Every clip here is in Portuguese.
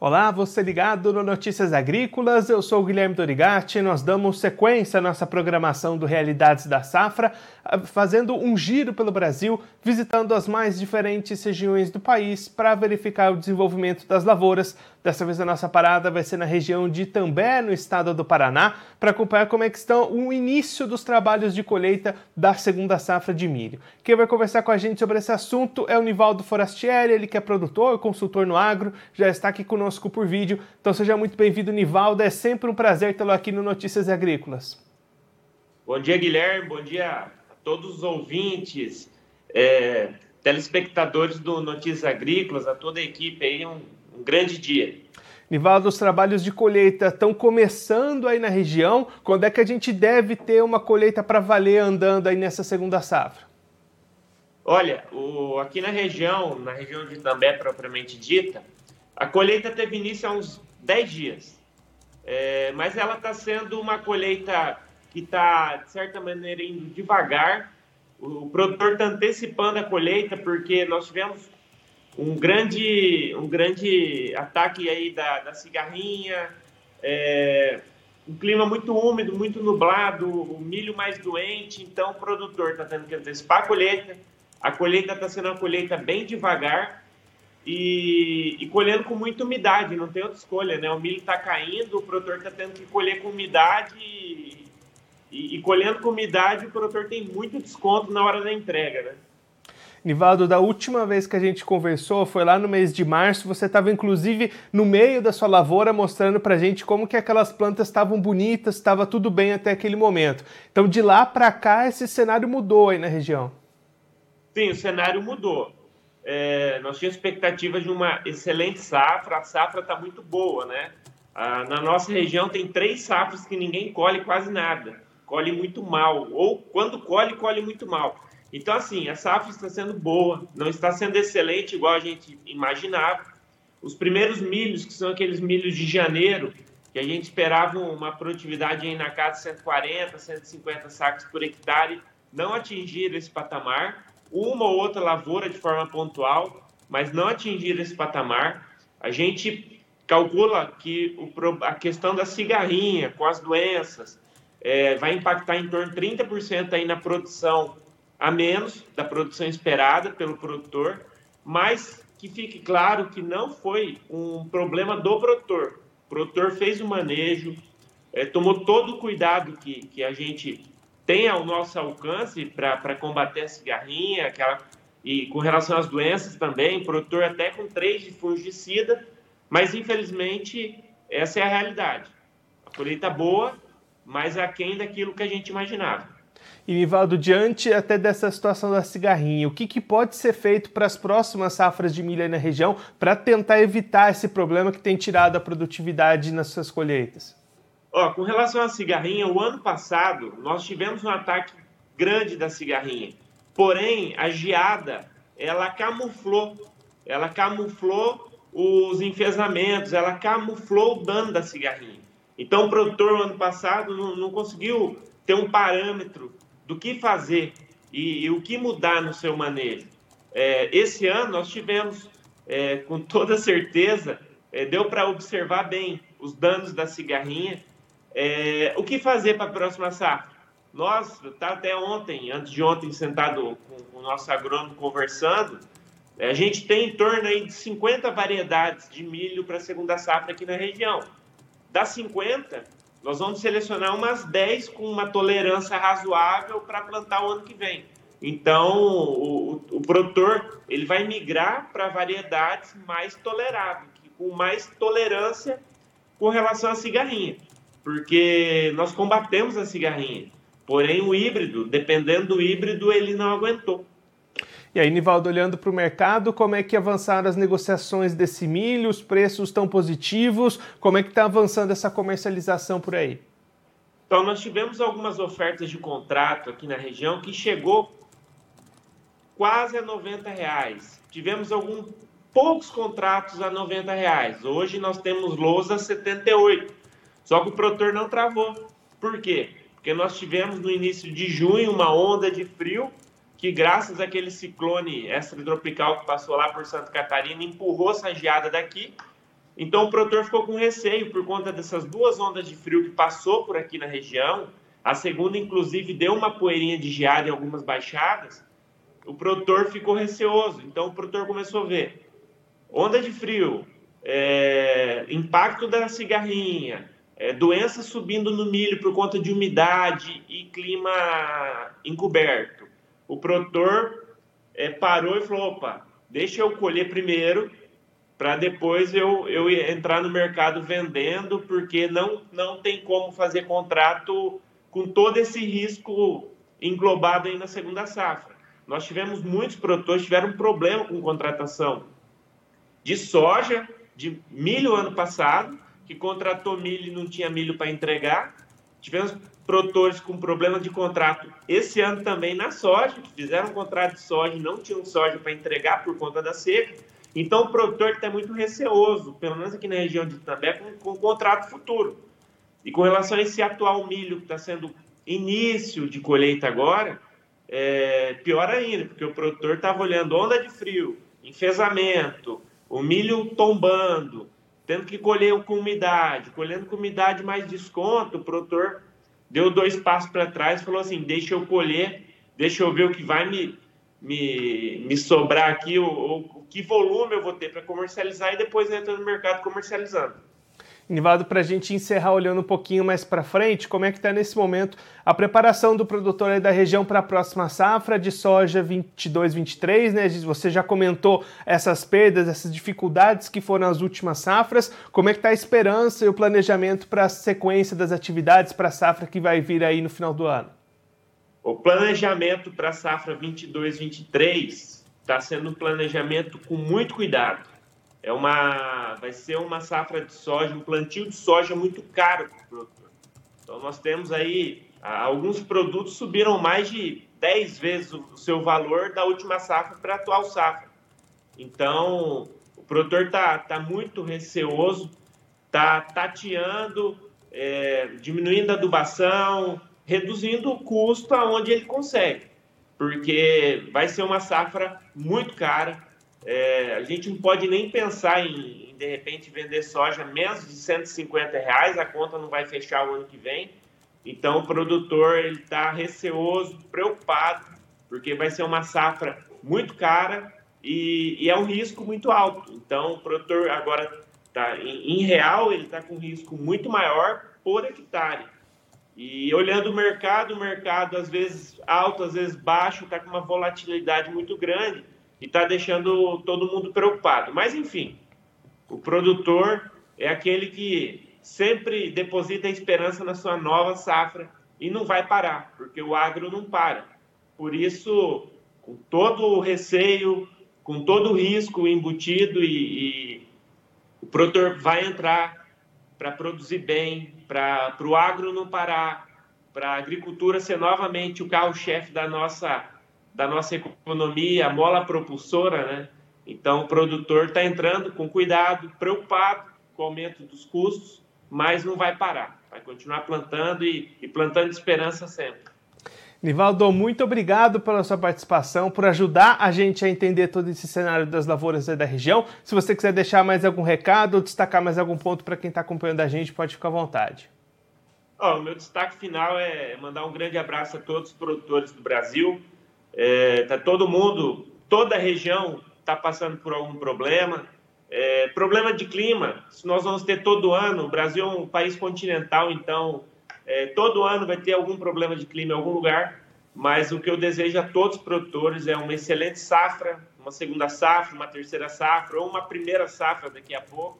Olá, você ligado no Notícias Agrícolas, eu sou o Guilherme Dorigatti. Nós damos sequência à nossa programação do Realidades da Safra, ah, fazendo um giro pelo Brasil, visitando as mais diferentes regiões do país para verificar o desenvolvimento das lavouras. Dessa vez a nossa parada vai ser na região de Itambé, no estado do Paraná, para acompanhar como é que estão o início dos trabalhos de colheita da segunda safra de milho. Quem vai conversar com a gente sobre esse assunto é o Nivaldo Forastieri, ele que é produtor, consultor no agro, já está aqui conosco por vídeo. Então seja muito bem-vindo, Nivaldo. É sempre um prazer tê-lo aqui no Notícias Agrícolas. Bom dia, Guilherme. Bom dia a todos os ouvintes, é, telespectadores do Notícias Agrícolas, a toda a equipe aí. Um, um grande dia. Nivaldo, os trabalhos de colheita estão começando aí na região. Quando é que a gente deve ter uma colheita para valer andando aí nessa segunda safra? Olha, o, aqui na região, na região de També propriamente dita, a colheita teve início há uns 10 dias, é, mas ela está sendo uma colheita que está, de certa maneira, indo devagar. O, o produtor está antecipando a colheita porque nós tivemos um grande, um grande ataque aí da, da cigarrinha, é, um clima muito úmido, muito nublado, o milho mais doente, então o produtor está tendo que antecipar a colheita. A colheita está sendo uma colheita bem devagar, e, e, colhendo com muita umidade, não tem outra escolha, né? O milho está caindo, o produtor está tendo que colher com umidade e, e, e, colhendo com umidade o produtor tem muito desconto na hora da entrega, né? Nivaldo, da última vez que a gente conversou, foi lá no mês de março, você estava inclusive no meio da sua lavoura mostrando para a gente como que aquelas plantas estavam bonitas, estava tudo bem até aquele momento. Então de lá para cá esse cenário mudou aí na região. Sim, o cenário mudou é, nós tínhamos expectativa de uma excelente safra, a safra está muito boa, né? Ah, na nossa região tem três safras que ninguém colhe quase nada, colhe muito mal, ou quando colhe, colhe muito mal. Então, assim, a safra está sendo boa, não está sendo excelente igual a gente imaginava. Os primeiros milhos, que são aqueles milhos de janeiro, que a gente esperava uma produtividade aí na casa de 140, 150 sacos por hectare, não atingiram esse patamar uma ou outra lavoura de forma pontual, mas não atingir esse patamar. A gente calcula que o, a questão da cigarrinha com as doenças é, vai impactar em torno de 30% aí na produção a menos da produção esperada pelo produtor, mas que fique claro que não foi um problema do produtor. O produtor fez o manejo, é, tomou todo o cuidado que, que a gente tem ao nosso alcance para combater a cigarrinha, aquela, e com relação às doenças também, produtor até com três de fungicida, mas infelizmente essa é a realidade. A colheita boa, mas aquém daquilo que a gente imaginava. E Nivaldo, diante até dessa situação da cigarrinha, o que, que pode ser feito para as próximas safras de milho aí na região para tentar evitar esse problema que tem tirado a produtividade nas suas colheitas? Ó, com relação à cigarrinha, o ano passado nós tivemos um ataque grande da cigarrinha. Porém, a geada, ela camuflou, ela camuflou os enfesamentos, ela camuflou o dano da cigarrinha. Então, o produtor, no ano passado, não, não conseguiu ter um parâmetro do que fazer e, e o que mudar no seu manejo. É, esse ano, nós tivemos, é, com toda certeza, é, deu para observar bem os danos da cigarrinha é, o que fazer para a próxima safra? Nós, tá até ontem, antes de ontem, sentado com o nosso agrônomo conversando, é, a gente tem em torno aí de 50 variedades de milho para a segunda safra aqui na região. Das 50, nós vamos selecionar umas 10 com uma tolerância razoável para plantar o ano que vem. Então, o, o, produtor ele vai migrar para variedades mais toleráveis, com mais tolerância com relação à cigarrinha porque nós combatemos a cigarrinha. Porém, o híbrido, dependendo do híbrido, ele não aguentou. E aí, Nivaldo, olhando para o mercado, como é que avançaram as negociações desse milho? Os preços estão positivos? Como é que está avançando essa comercialização por aí? Então, nós tivemos algumas ofertas de contrato aqui na região que chegou quase a 90 reais. Tivemos alguns poucos contratos a 90 reais. Hoje nós temos lousa a 78. Só que o produtor não travou. Por quê? Porque nós tivemos no início de junho uma onda de frio que, graças àquele ciclone extratropical que passou lá por Santa Catarina, empurrou essa geada daqui. Então o produtor ficou com receio por conta dessas duas ondas de frio que passou por aqui na região. A segunda, inclusive, deu uma poeirinha de geada em algumas baixadas. O produtor ficou receoso. Então o produtor começou a ver onda de frio, é, impacto da cigarrinha, é, doença subindo no milho por conta de umidade e clima encoberto. O produtor é, parou e falou: opa, deixa eu colher primeiro para depois eu, eu entrar no mercado vendendo, porque não, não tem como fazer contrato com todo esse risco englobado aí na segunda safra. Nós tivemos muitos produtores tiveram problema com contratação de soja, de milho ano passado, que contratou milho e não tinha milho para entregar. Tivemos produtores com problema de contrato esse ano também na soja, que fizeram um contrato de soja e não tinham soja para entregar por conta da seca. Então, o produtor está muito receoso, pelo menos aqui na região de Itambé, com, com o contrato futuro. E com relação a esse atual milho que está sendo início de colheita agora, é pior ainda, porque o produtor estava olhando onda de frio, enfesamento, o milho tombando, tendo que colher com umidade, colhendo com umidade mais desconto, o produtor deu dois passos para trás e falou assim: deixa eu colher, deixa eu ver o que vai me, me, me sobrar aqui, o, o, que volume eu vou ter para comercializar e depois entra no mercado comercializando. Nivaldo, para a gente encerrar olhando um pouquinho mais para frente, como é que está nesse momento a preparação do produtor aí da região para a próxima safra de soja 22-23, né? Você já comentou essas perdas, essas dificuldades que foram as últimas safras. Como é que está a esperança e o planejamento para a sequência das atividades para a safra que vai vir aí no final do ano? O planejamento para a safra 22-23 está sendo um planejamento com muito cuidado é uma, vai ser uma safra de soja, um plantio de soja muito caro para o produtor. Então, nós temos aí, alguns produtos subiram mais de 10 vezes o seu valor da última safra para a atual safra. Então, o produtor está tá muito receoso, está tateando, é, diminuindo a adubação, reduzindo o custo aonde ele consegue, porque vai ser uma safra muito cara, é, a gente não pode nem pensar em, em, de repente, vender soja menos de 150 reais, a conta não vai fechar o ano que vem. Então, o produtor está receoso, preocupado, porque vai ser uma safra muito cara e, e, é um risco muito alto. Então, o produtor agora, tá, em, em real, ele está com um risco muito maior por hectare. E olhando o mercado, o mercado às vezes alto, às vezes baixo, está com uma volatilidade muito grande e está deixando todo mundo preocupado. Mas, enfim, o produtor é aquele que sempre deposita esperança na sua nova safra e não vai parar, porque o agro não para. Por isso, com todo o receio, com todo o risco embutido, e, e o produtor vai entrar para produzir bem, para o agro não parar, para a agricultura ser novamente o carro-chefe da nossa da nossa economia, a mola propulsora, né? Então, o produtor está entrando com cuidado, preocupado com o aumento dos custos, mas não vai parar. Vai continuar plantando e, e plantando esperança sempre. Nivaldo, muito obrigado pela sua participação, por ajudar a gente a entender todo esse cenário das lavouras da região. Se você quiser deixar mais algum recado ou destacar mais algum ponto para quem está acompanhando a gente, pode ficar à vontade. Oh, o meu destaque final é mandar um grande abraço a todos os produtores do Brasil, é, tá todo mundo, toda a região está passando por algum problema. É, problema de clima, nós vamos ter todo ano, o Brasil é um país continental, então é, todo ano vai ter algum problema de clima em algum lugar, mas o que eu desejo a todos os produtores é uma excelente safra, uma segunda safra, uma terceira safra ou uma primeira safra daqui a pouco.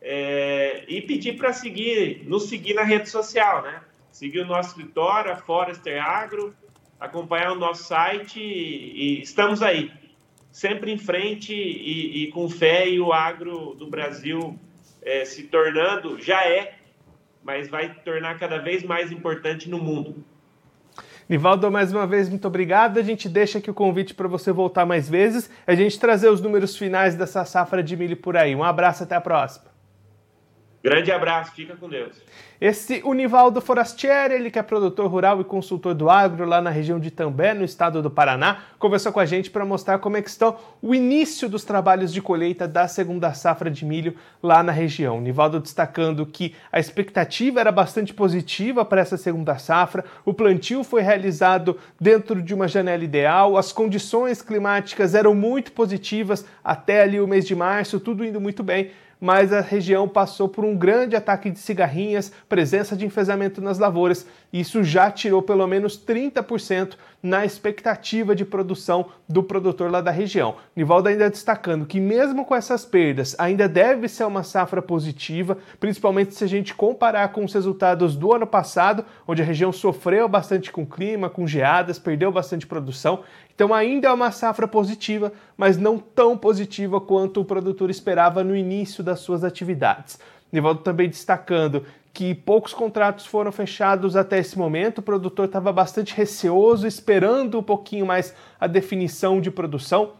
É, e pedir para seguir, nos seguir na rede social, né? Seguir o nosso escritório, a Forester Agro, acompanhar o nosso site e, e estamos aí, sempre em frente e, e, com fé e o agro do Brasil é, se tornando, já é, mas vai tornar cada vez mais importante no mundo. Nivaldo, mais uma vez, muito obrigado. A gente deixa aqui o convite para você voltar mais vezes, a gente trazer os números finais dessa safra de milho por aí. Um abraço, até a próxima. Grande abraço, fica com Deus. Esse Univaldo Forastieri, ele que é produtor rural e consultor do agro lá na região de També, no estado do Paraná, conversou com a gente para mostrar como é que estão o início dos trabalhos de colheita da segunda safra de milho lá na região. Univaldo destacando que a expectativa era bastante positiva para essa segunda safra, o plantio foi realizado dentro de uma janela ideal, as condições climáticas eram muito positivas até ali o mês de março, tudo indo muito bem mas a região passou por um grande ataque de cigarrinhas, presença de enfesamento nas lavouras, isso já tirou pelo menos 30% na expectativa de produção do produtor lá da região. Nivaldo ainda destacando que mesmo com essas perdas, ainda deve ser uma safra positiva, principalmente se a gente comparar com os resultados do ano passado, onde a região sofreu bastante com clima, com geadas, perdeu bastante produção. Então ainda é uma safra positiva, mas não tão positiva quanto o produtor esperava no início das suas atividades. Nivaldo também destacando que poucos contratos foram fechados até esse momento, o produtor estava bastante receoso, esperando um pouquinho mais a definição de produção.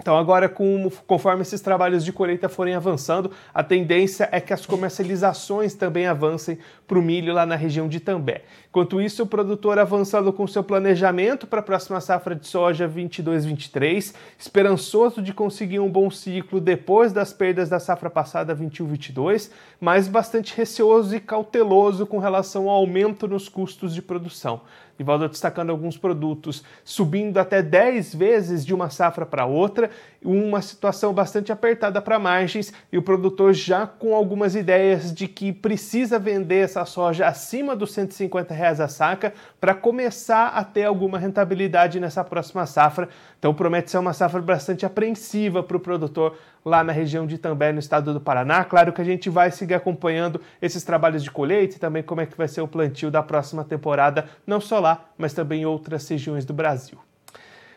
Então, agora, com, conforme esses trabalhos de colheita forem avançando, a tendência é que as comercializações também avancem para o milho lá na região de També. Enquanto isso, o produtor avançando com seu planejamento para a próxima safra de soja 22-23, esperançoso de conseguir um bom ciclo depois das perdas da safra passada 21-22, mas bastante receoso e cauteloso com relação ao aumento nos custos de produção. Ivaldo destacando alguns produtos subindo até 10 vezes de uma safra para outra, uma situação bastante apertada para margens e o produtor já com algumas ideias de que precisa vender essa soja acima dos 150 reais a saca para começar a ter alguma rentabilidade nessa próxima safra. Então promete ser uma safra bastante apreensiva para o produtor lá na região de També, no estado do Paraná. Claro que a gente vai seguir acompanhando esses trabalhos de colheita e também como é que vai ser o plantio da próxima temporada, não só lá, mas também em outras regiões do Brasil.